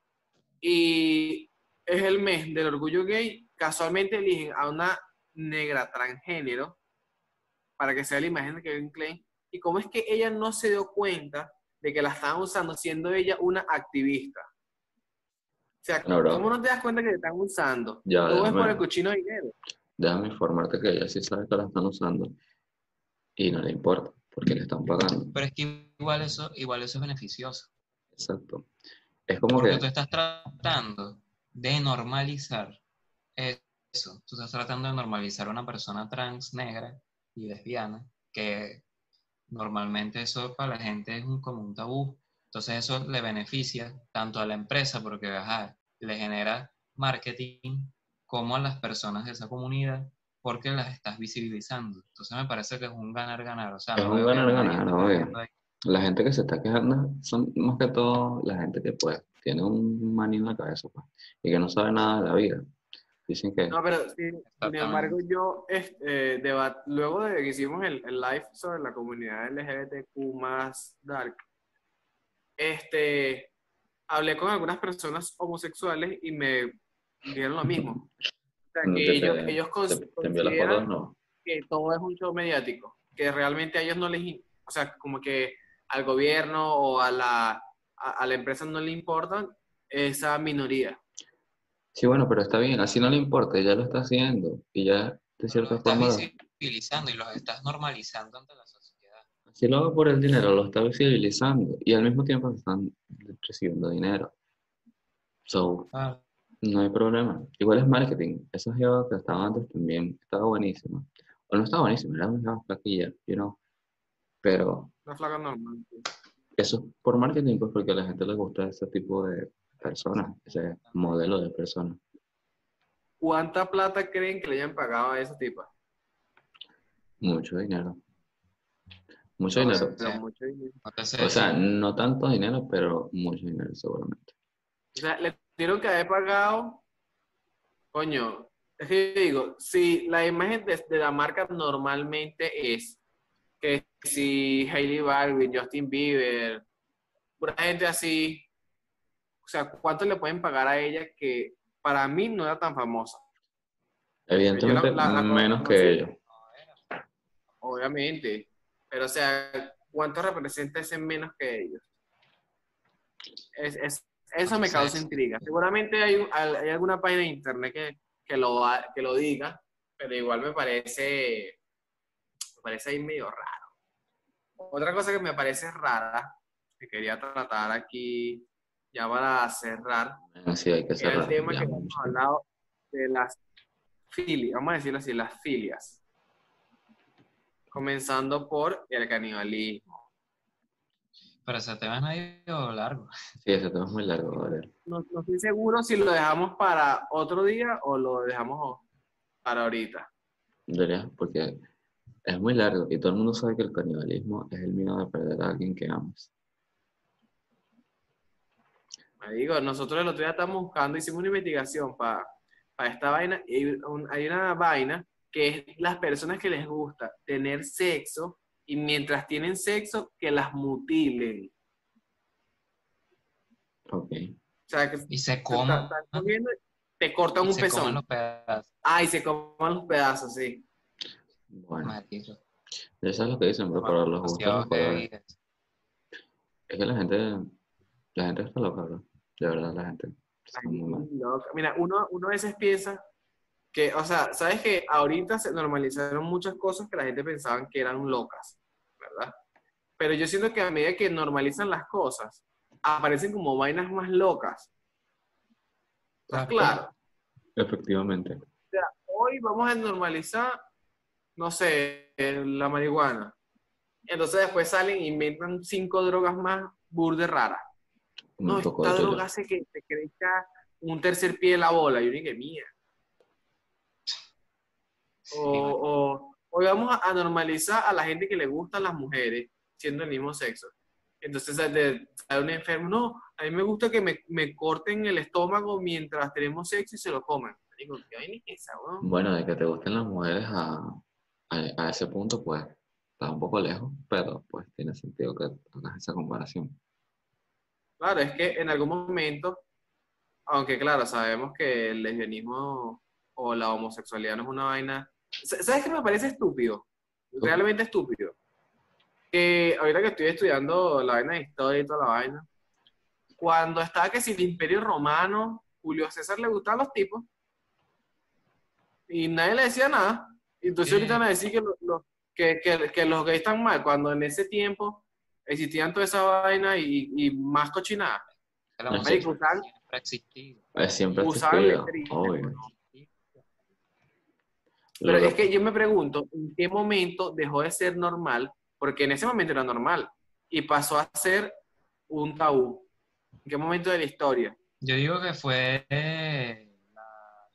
y es el mes del orgullo gay, casualmente eligen a una negra transgénero para que sea la imagen de Kevin Klein. Y cómo es que ella no se dio cuenta de que la estaban usando siendo ella una activista. O sea, No. ¿cómo no te das cuenta que te están usando? Ya, Todo es déjame- por el cochino dinero. déjame informarte que ella sí sabe que la están usando y no le importa porque le están pagando. Pero es que igual eso, igual eso es beneficioso. Exacto. Es como Porque que, tú estás tratando de normalizar eso. Tú estás tratando de normalizar a una persona trans, negra y lesbiana, que normalmente eso para la gente es un, como un tabú. Entonces eso le beneficia tanto a la empresa porque ajá, le genera marketing como a las personas de esa comunidad porque las estás visibilizando. Entonces me parece que es un ganar-ganar. O sea, Es no un ganar-ganar, obvio. La gente que se está quejando son más que todo la gente que pues tiene un maní en la cabeza pues, y que no sabe nada de la vida. Dicen que No, pero sí, sin Exactamente. embargo, yo, este, debat- luego de que hicimos el, el live sobre la comunidad LGBTQ más dark, este, hablé con algunas personas homosexuales y me dijeron lo mismo. O sea, no que ellos, ellos cons- consideran no. que todo es un show mediático, que realmente a ellos no les, o sea, como que al gobierno o a la, a, a la empresa no le importan esa minoría. Sí, bueno, pero está bien, así no le importa, ya lo está haciendo y ya de Los cierta estás forma, visibilizando y los estás normalizando ante la sociedad. Si lo hago por el dinero, lo está visibilizando y al mismo tiempo se están recibiendo dinero. So, Claro. no hay problema. Igual es marketing. Esa jeva que estaba antes también estaba buenísima. O no estaba buenísima, era una jeva flaquilla, you know. Pero Una flaca normal. eso es por marketing, pues porque a la gente le gusta ese tipo de personas, ese modelo de personas. ¿Cuánta plata creen que le hayan pagado a esa tipa? Mucho dinero. Mucho No, dinero. Pero mucho O sea, no tanto dinero, pero mucho dinero seguramente. O sea, le tuvieron que haber pagado, coño, es que yo digo, si la imagen de, de la marca normalmente es que si Hailey Baldwin, Justin Bieber, pura gente así, o sea, ¿cuánto le pueden pagar a ella que para mí no era tan famosa? Evidentemente, la- la menos que ellos. Obviamente, pero o sea, ¿cuánto representa ese menos que ellos? Es, es- eso me Sí, causa sí. intriga. Seguramente hay, hay alguna página de internet que, que, lo, que lo diga, pero igual me parece, me parece ahí medio raro. Otra cosa que me parece rara, que quería tratar aquí ya para cerrar, Así hay que era el cerrar. tema ya, que hemos hablado de las filias, vamos a decirlo así, las filias. Comenzando por el canibalismo. Pero ese tema es medio largo. Sí, ese tema es muy largo, Gabriel. No, no estoy seguro si lo dejamos para otro día o lo dejamos para ahorita. Debería, porque es muy largo y todo el mundo sabe que el canibalismo es el miedo de perder a alguien que amas. Me digo, nosotros el otro día estamos buscando, hicimos una investigación para esta vaina y hay, un- hay una vaina que es las personas que les gusta tener sexo y mientras tienen sexo que las mutilen. Ok. O sea, que Y se coman, te cortan y un se coman pezón. los pedazos. Ah, y se coman los pedazos, sí. Bueno, ya sabes lo que dicen, pero para los gustos. Es que la gente, la gente está loca, bro. De verdad, la gente está Ay, muy mal. loca. Mira, uno, uno a veces piensa que, o sea, sabes que ahorita se normalizaron muchas cosas que la gente pensaba que eran locas, ¿verdad? Pero yo siento que a medida que normalizan las cosas, aparecen como vainas más locas. ¿Estás claro? Efectivamente. Hoy vamos a normalizar, no sé, la marihuana. Entonces después salen e inventan cinco drogas más burde raras. No, esta droga hace que te crezca un tercer pie de la bola. Y yo dije, mía. O, o, hoy vamos a, normalizar a la gente que le gustan las mujeres siendo el mismo sexo. Entonces, de, a un enfermo, no, a mí me gusta que me, me corten el estómago mientras tenemos sexo y se lo coman. Digo, ¿qué esa? Bueno, de que te gusten las mujeres a, a, a ese punto, pues está un poco lejos, pero pues tiene sentido que hagas esa comparación. Claro, es que en algún momento, aunque claro, sabemos que el lesbianismo o la homosexualidad no es una vaina. Sa- ¿Sabes qué me parece estúpido? Realmente estúpido. Que ahorita que estoy estudiando la vaina de historia y toda la vaina, cuando estaba que si el Imperio Romano, Julio César le gustaban los tipos y nadie le decía nada. Y entonces ahorita van a decir que, lo- lo- que, que- que los gays están mal, cuando en ese tiempo existían toda esa vaina y, y más cochinada. La homosexualidad usaban- siempre ha existido. Usaban. Pero es que- que yo me pregunto, ¿en qué momento dejó de ser normal? Porque en ese momento era normal y pasó a ser un tabú. ¿En qué momento de la historia? Yo digo que fue eh, la-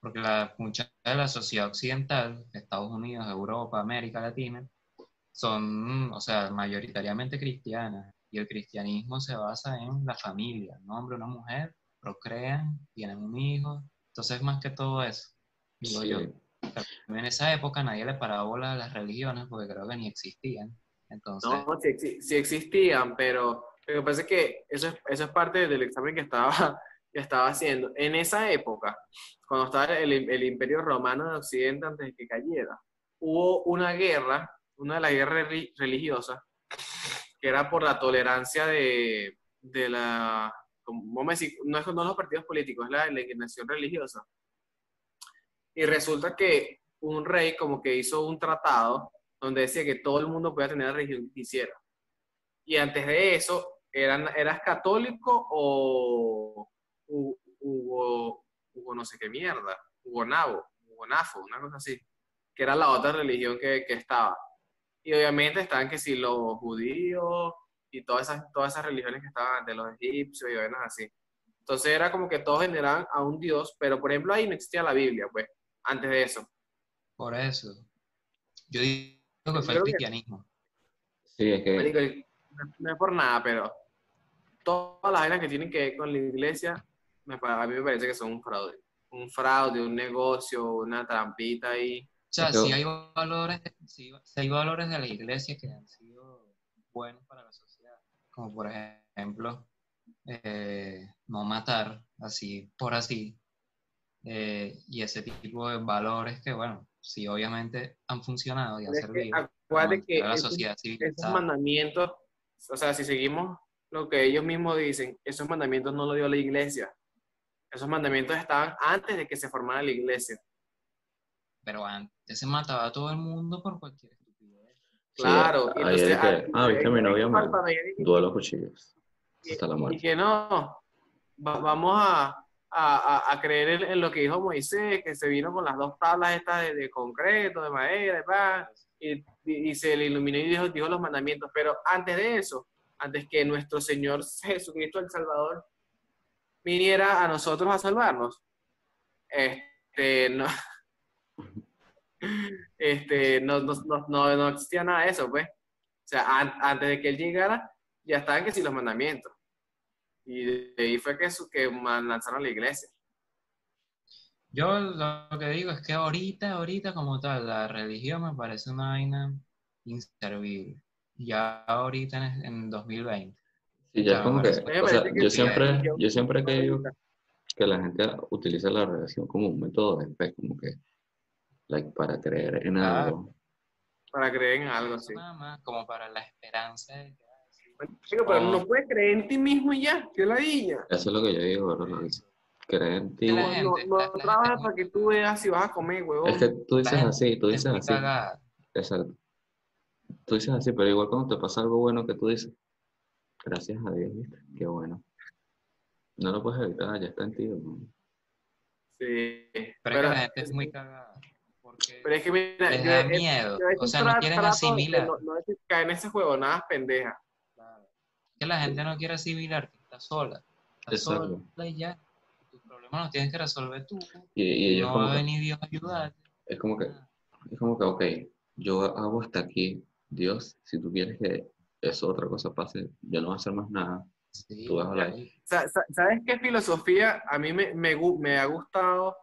porque la, mucha de la sociedad occidental, Estados Unidos, Europa, América Latina, son, o sea, mayoritariamente cristianas. Y el cristianismo se basa en la familia, un hombre, una mujer, procrean, tienen un hijo. Entonces, más que todo eso, digo Sí. yo. En esa época nadie le paraba bola a las religiones porque creo que ni existían. Entonces, No, sí, sí existían, pero lo que pasa es que eso es, eso es parte del examen que estaba, *laughs* que estaba haciendo. En esa época, cuando estaba el, el imperio romano de Occidente antes de que cayera, hubo una guerra, una de las guerras reli- religiosas, que era por la tolerancia de, de la, como a decir, no, es, no los partidos políticos, es la, la religiosa. Y resulta que un rey como que hizo un tratado donde decía que todo el mundo podía tener la religión que quisiera. Y antes de eso, eran, ¿eras católico o hu- Hugo, Hugo no sé qué mierda? Hugo Nabo, Hugo Nafo, una cosa así, que era la otra religión que, que estaba. Y obviamente estaban que si los judíos y todas esas, todas esas religiones que estaban de los egipcios y vainas así. Entonces era como que todos veneraban a un dios, pero por ejemplo ahí no existía la Biblia, pues, antes de eso. por eso, yo digo que fue el creo que- cristianismo. Sí, es que no- es por nada, pero todas las vainas que tienen que ver con la iglesia, me, a mí me parece que son un fraude. Un fraude, un negocio, una trampita ahí. O sea, sí hay valores, sí, sí hay valores de la iglesia que han sido buenos para la sociedad, como por ejemplo eh, no matar así por así, eh, y ese tipo de valores que, bueno, sí obviamente han funcionado y han Es servido acuérdate que la esos- sociedad esos mandamientos, o sea, si seguimos lo que ellos mismos dicen, esos mandamientos no lo dio la iglesia. Esos mandamientos estaban antes de que se formara la iglesia. Pero antes se mataba a todo el mundo por cualquier Sí, Claro. y ahí es entonces, que, ah, viste mi novia, me llegue- duelo cuchillos. Hasta la y muerte. que no, va- vamos a, a- a- creer en, en lo que dijo Moisés, que se vino con las dos tablas estas de, de concreto, de madera, y, y- y se le iluminó y dijo, dijo los mandamientos. Pero antes de eso, antes que nuestro Señor Jesucristo el Salvador viniera a nosotros a salvarnos, este, no, este, no, no, no, no- no existía nada de eso, pues. O sea, an- antes de que Él llegara, ya estaban que sí los mandamientos. Y de ahí fue que, su- que lanzaron la iglesia. Yo lo que digo es que ahorita, ahorita como tal, la religión me parece una vaina inservible. Ya ahorita en, en 2020. Sí, ya es como que, o sea, que yo siempre, yo- siempre he creído que la gente utiliza la religión como un método de fe, como que, like, para creer en Claro. algo. Para creer en algo más como para la esperanza ah, sí, Chico, pero Oh. no puedes creer en ti mismo y ya, que la niña. Eso es lo que yo digo, ¿verdad? eso. Creer en ti. La No, no, no trabajas para que tú veas si vas a comer, huevón. Es que tú dices así, tú es dices muy así. cagada. Exacto. Tú dices así, pero igual cuando te pasa algo bueno que tú dices, gracias a Dios, ¿viste? Qué bueno. No lo puedes evitar, ya está en ti. ¿no? Sí. Pero, es que la gente es muy cagada. Porque pero es que mira, les yo- da es- miedo. yo a O sea, no quieren asimilar. No, no decir caer en ese juego, nada pendeja. Es que la gente no quiere asimilar que está sola. Está Exacto. sola y ya. Tus problemas los tienes que resolver tú. Y, y ellos no como va a que, venir Dios a ayudarte. es como que, es como que, ok, yo hago hasta aquí. Dios, si tú quieres que eso otra cosa pase, yo no voy a hacer más nada. Sí, Tú ahí. Sa- sa- ¿Sabes qué filosofía a mí me, me, me ha gustado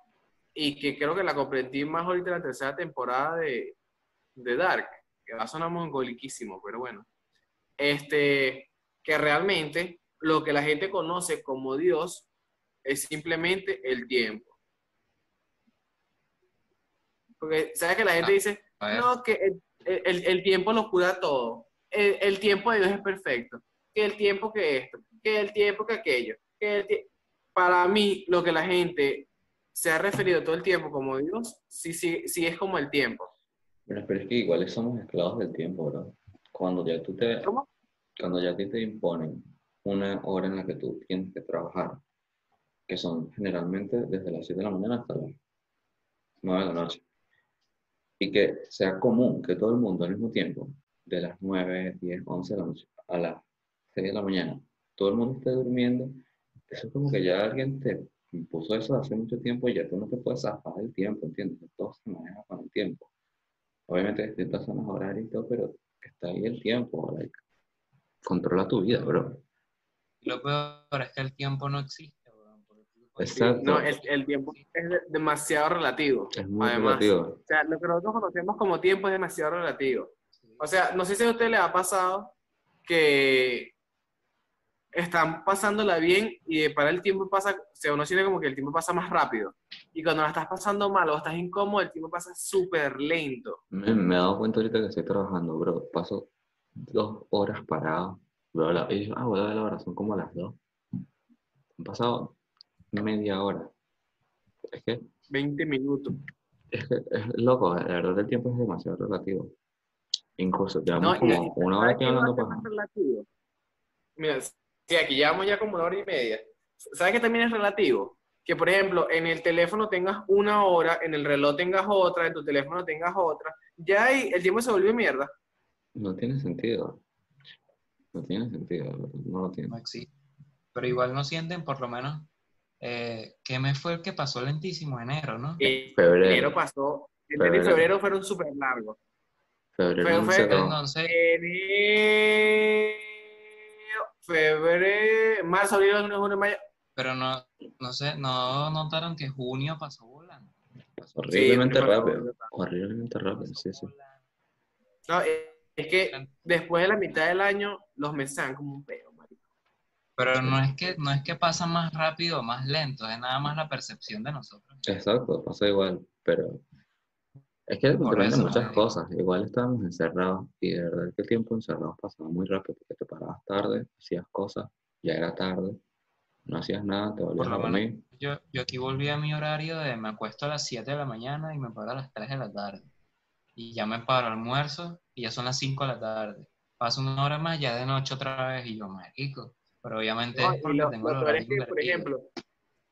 y que creo que la comprendí más ahorita en la tercera temporada de, de Dark? Que va a sonar mongoliquísimo, pero bueno. Este, que realmente lo que la gente conoce como Dios es simplemente el tiempo. Porque, ¿sabes que la gente Ah, dice, no, que el, el- el tiempo lo cura todo. El, el tiempo de Dios es perfecto. Que el tiempo que esto, que el tiempo que aquello. Que el tie- Para mí, lo que la gente se ha referido todo el tiempo como Dios, sí, sí, sí es como el tiempo. Pero, pero es que igual somos esclavos del tiempo, bro. Cuando ya tú te, ¿Cómo? cuando ya a ti te imponen una hora en la que tú tienes que trabajar, que son generalmente desde las 7 de la mañana hasta las 9 de la noche, y que sea común que todo el mundo al mismo tiempo, de las 9, 10, 11 de la noche a las 6 de la mañana, todo el mundo esté durmiendo, eso es como que ya alguien te impuso eso hace mucho tiempo y ya tú no te puedes zafar del tiempo, ¿entiendes? Todo se maneja con el tiempo. Obviamente distintas zonas horarias y todo, pero está ahí el tiempo, like, controla tu vida, bro. Lo peor es que el tiempo no existe, weón, porque tú puedes- Exacto. No, el, el tiempo es de- demasiado relativo. Es muy Además, relativo. O sea, lo que nosotros conocemos como tiempo es demasiado relativo. O sea, no sé si a usted le ha pasado que están pasándola bien y para el tiempo pasa, o sea, uno siente como que el tiempo pasa más rápido. Y cuando la estás pasando mal o estás incómodo, el tiempo pasa súper lento. Me, me he dado cuenta ahorita que estoy trabajando, bro. Paso dos horas parado. La, y yo, ah, voy a ver la hora, son como las dos. Han pasado media hora. Es que, 20 minutos. es que es loco, la verdad el tiempo es demasiado relativo. Incluso No, llevamos y- como una hora ¿sabes aquí qué es lo hablando que es relativo? Mira, si aquí llevamos ya como una hora y media. ¿Sabes qué también es relativo? Que, por ejemplo, en el teléfono tengas una hora, en el reloj tengas otra, en tu teléfono tengas otra. Ya ahí el tiempo se volvió mierda. No tiene sentido. No tiene sentido, no lo tiene. no existe. Pero igual no sienten, por lo menos, eh, ¿qué mes fue el que pasó lentísimo? Enero, ¿no? Eh, Febrero. Enero pasó. Enero y Febrero. febrero fueron súper largos. Febrero se acabó. Entonces, Enero, febrero, marzo, abril, junio, julio, mayo. pero no, no sé, no notaron que junio pasó volando. Pasó horriblemente Sí, rápido. Horriblemente rápido, sí, sí. No, es que después de la mitad del año, los meses se dan como un peo, marico. Pero no es que, no es que pasa más rápido o más lento, es nada más la percepción de nosotros. Exacto, pasa igual, pero es que depende muchas marico. cosas. Igual estábamos encerrados y de verdad que el tiempo encerrados pasaba muy rápido porque te parabas tarde, hacías cosas, ya era tarde, no hacías nada, te volvías a dormir. yo, yo aquí volví a mi horario de me acuesto a las 7 de la mañana y me paro a las 3 de la tarde. Y ya me paro almuerzo y ya son las 5 de la tarde. Paso una hora más ya de noche otra vez y yo, marico. Pero obviamente No, es y porque lo, tengo lo es que, por ejemplo,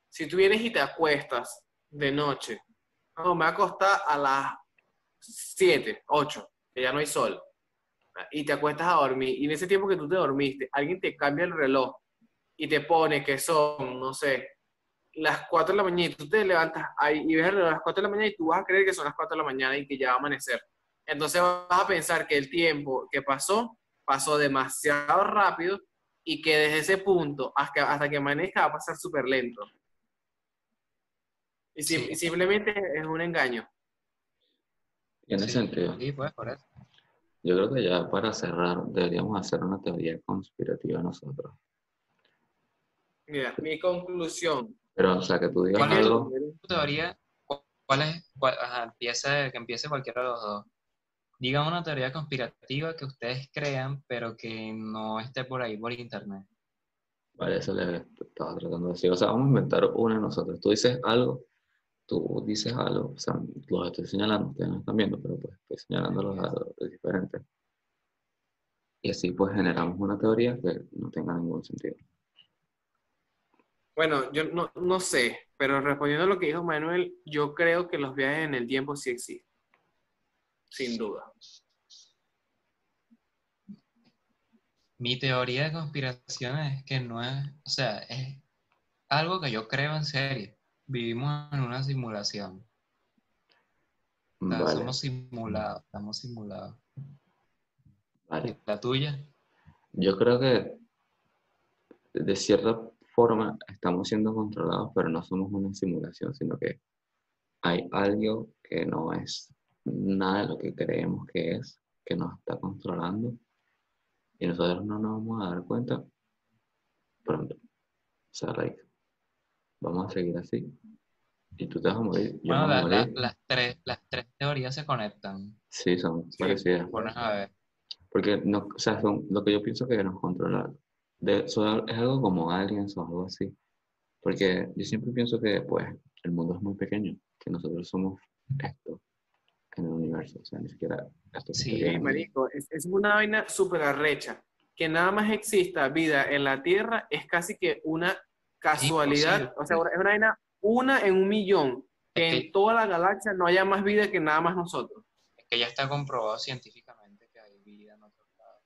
si tú vienes y te acuestas de noche, no, me acostar a las 7, 8, que ya no hay sol, y te acuestas a dormir, y en ese tiempo que tú te dormiste, alguien te cambia el reloj y te pone que son, no sé, las 4 de la mañana, y tú te levantas ahí y ves el reloj a las 4 de la mañana y tú vas a creer que son las 4 de la mañana y que ya va a amanecer. Entonces vas a pensar que el tiempo que pasó, pasó demasiado rápido y que desde ese punto hasta, hasta que amanezca va a pasar súper lento. Y, sim- Sí. y simplemente es un engaño. Tiene Sí, sentido. Sí, pues por eso. Yo creo que ya para cerrar deberíamos hacer una teoría conspirativa nosotros. Mira, mi conclusión. Pero, o sea, que tú digas ¿Cuál es algo, tu teoría? ¿Cu- ¿Cuál es? cuál- ajá, empiece, que empiece cualquiera de los dos. Digan una teoría conspirativa que ustedes crean, pero que no esté por ahí por internet. vale, eso le estaba tratando de decir. O sea, vamos a inventar una nosotros. Tú dices algo, tú dices algo, o sea, los estoy señalando, ustedes no están viendo, pero pues estoy señalando los datos diferentes. Y así pues generamos una teoría que no tenga ningún sentido. Bueno, yo no, no sé, pero respondiendo a lo que dijo Manuel, yo creo que los viajes en el tiempo sí existen. Sin duda. Mi teoría de conspiración es que no es, o sea, es algo que yo creo en serio. Vivimos en una simulación. O sea, Vale, Somos simulados, estamos simulados. vale. ¿La tuya? Yo creo que de cierta forma estamos siendo controlados, pero no somos una simulación, sino que hay algo que no es nada de lo que creemos que es, que nos está controlando y nosotros no nos vamos a dar cuenta pronto. O sea, like, vamos a seguir así y tú te vas a morir, yo Bueno, me voy a la- la- morir. las, tres, las tres teorías se conectan. Sí, son Sí. parecidas. Pones a ver. Porque no, o sea, son lo que yo pienso que nos controla. De, son- es algo como aliens o algo así. Porque yo siempre pienso que pues el mundo es muy pequeño, que nosotros somos esto en el universo. O sea, ni siquiera esto que Sí, marico, es, es una vaina súper arrecha. Que nada más exista vida en la Tierra es casi que una casualidad. Imposible. O sea, es una vaina una en un millón. Que Es que- en toda la galaxia no haya más vida que nada más nosotros. Es que ya está comprobado científicamente que hay vida en otros lados.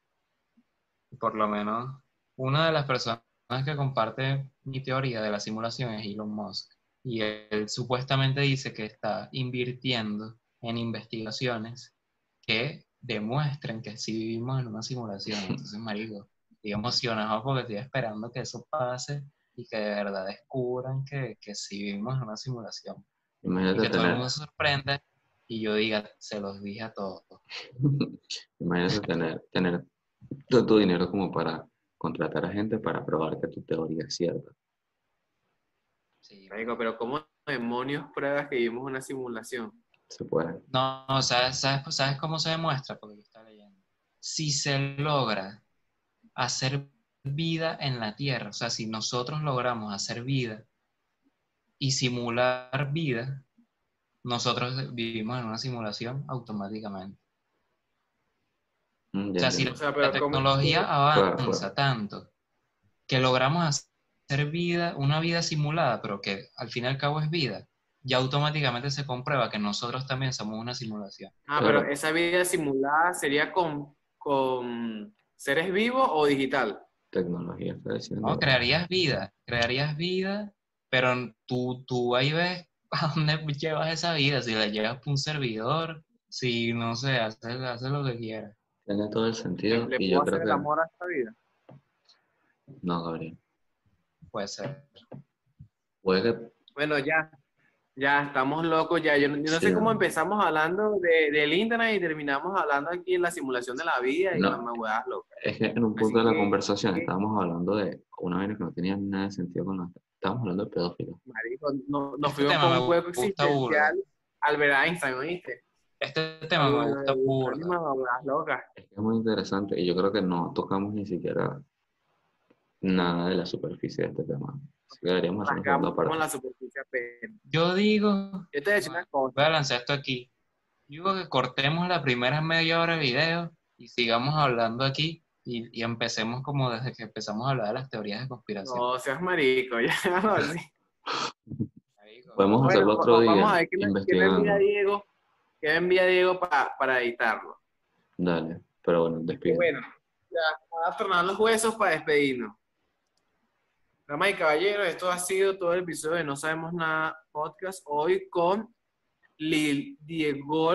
Por lo menos una de las personas que comparte mi teoría de la simulación es Elon Musk. Y él supuestamente dice que está invirtiendo en investigaciones que demuestren que sí vivimos en una simulación. Entonces, marico, estoy emocionado porque estoy esperando que eso pase y que de verdad descubran que, que sí vivimos en una simulación. Y Imagínate que todo el mundo se sorprenda y yo diga, se los dije a todos. *laughs* imagínate tener, tener todo tu dinero como para contratar a gente para probar que tu teoría es cierta. Sí. Marico, pero ¿cómo demonios pruebas que vivimos una simulación? Se puede. No, no, ¿sabes, sabes, ¿sabes cómo se demuestra? Porque yo estaba leyendo. Si se logra hacer vida en la Tierra, o sea, si nosotros logramos hacer vida y simular vida, nosotros vivimos en una simulación automáticamente. Mm, O ya sea, si. O sea, la ¿cómo- tecnología Claro, avanza claro. tanto que logramos hacer vida, una vida simulada, pero que al fin y al cabo es vida, ya automáticamente se comprueba que nosotros también somos una simulación. Ah, Claro. pero esa vida simulada sería con, con seres vivos o digital. Tecnología. ¿no? Crearías vida, crearías vida, pero tú, tú ahí ves *laughs* a dónde llevas esa vida, si la llevas por un servidor, si no sé, haces, haces lo que quieras. Tiene todo el sentido ¿Le y puedo yo creo hacer el que... amor a esta vida? No, Gabriel. Puede ser. Puede que... Bueno, ya. Ya, estamos locos ya. Yo, no- yo no Sí, sé cómo empezamos hablando de, del internet y terminamos hablando aquí en la simulación de la vida y No. me huevas loca. Es que en un Así punto de la que- conversación que- estábamos hablando de una vaina que no tenía nada de sentido con la... Estábamos hablando de pedófilos. Marico, no- nos Este fuimos me un juego existencial. Albert Einstein, ¿oíste? Este tema me gusta burda. es muy interesante y yo creo que no tocamos ni siquiera nada de la superficie de este tema. Así que deberíamos hacer una segunda Rascamos con parte. la superficie apenas. Yo digo, Yo te voy a decir una cosa. voy a lanzar esto aquí. Yo digo que cortemos la primera media hora de video y sigamos hablando aquí y, y empecemos como desde que empezamos a hablar de las teorías de conspiración. No seas marico, *laughs* ya no, sí. Podemos Bueno, hacerlo otro día, Vamos a ver qué investigando. envía Diego, qué me envía Diego pa- para editarlo. Dale, pero bueno, despide. Bueno, ya, vamos a tornar los huesos para despedirnos. Damas y caballeros, esto ha sido todo el episodio de No Sabemos Nada podcast. Hoy con Lil Diego.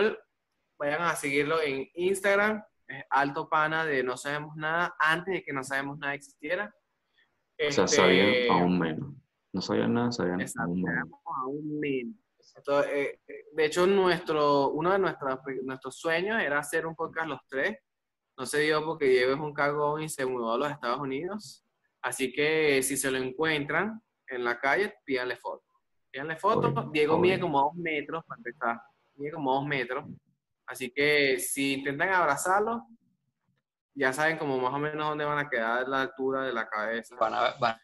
Vayan a seguirlo en Instagram. Es alto pana de No Sabemos Nada antes de que No Sabemos Nada existiera. O sea, Este, sabían aún menos. No sabían nada, sabían Exacto, aún menos. aún menos. Esto, eh, eh, de hecho, nuestro, uno de nuestros, nuestros sueños era hacer un podcast los tres. No se dio porque Diego es un cagón y se mudó a los Estados Unidos. Así que si se lo encuentran en la calle, pídanle foto. Pídanle foto. Obvio, Diego obvio. mide como dos metros para empezar. Mide como dos metros. Así que si intentan abrazarlo, ya saben como más o menos dónde van a quedar la altura de la cabeza. Van a, ver- van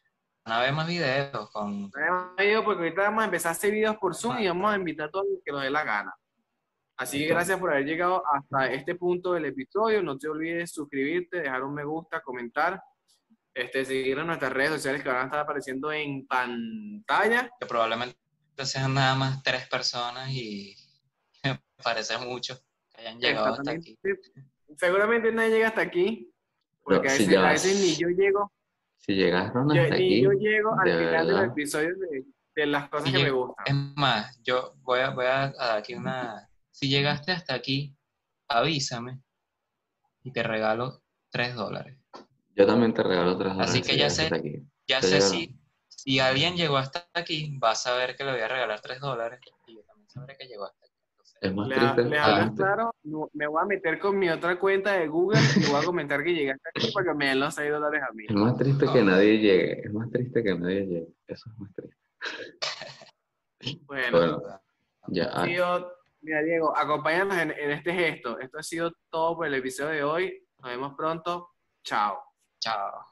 a ver más videos con... Además, digo, porque ahorita vamos a empezar a hacer videos por Zoom y vamos a invitar a todos los que nos dé la gana. Así que gracias por haber llegado hasta este punto del episodio. No te olvides suscribirte, dejar un me gusta, comentar, este, seguir en nuestras redes sociales que van a estar apareciendo en pantalla. que probablemente sean nada más tres personas y *laughs* me parece mucho que hayan llegado hasta aquí. Seguramente nadie llega hasta aquí, porque a, veces, a ni yo llego, Si llegaron yo- hasta ni aquí, yo llego al de final del episodio de, de las cosas Si que me gustan. Es más, yo voy a, voy a dar aquí una... Si llegaste hasta aquí, avísame y te regalo tres dólares. Yo también te regalo tres dólares. Así que ya sé. hasta aquí. Ya sé si, si alguien llegó hasta aquí, va a saber que le voy a regalar tres dólares y yo también sabré que llegó hasta aquí. Entonces, Es más Le, triste. le hablas claro, no- me voy a meter con mi otra cuenta de Google y voy a comentar que llegaste aquí para que me den los 6 dólares a mí. Es más triste que nadie llegue. Es más triste que nadie llegue. Eso es más triste. *laughs* Bueno, Bueno, ya. ha sido- mira Diego, acompáñanos en, en este gesto. Esto ha sido todo por el episodio de hoy. Nos vemos pronto. Chao. Chao.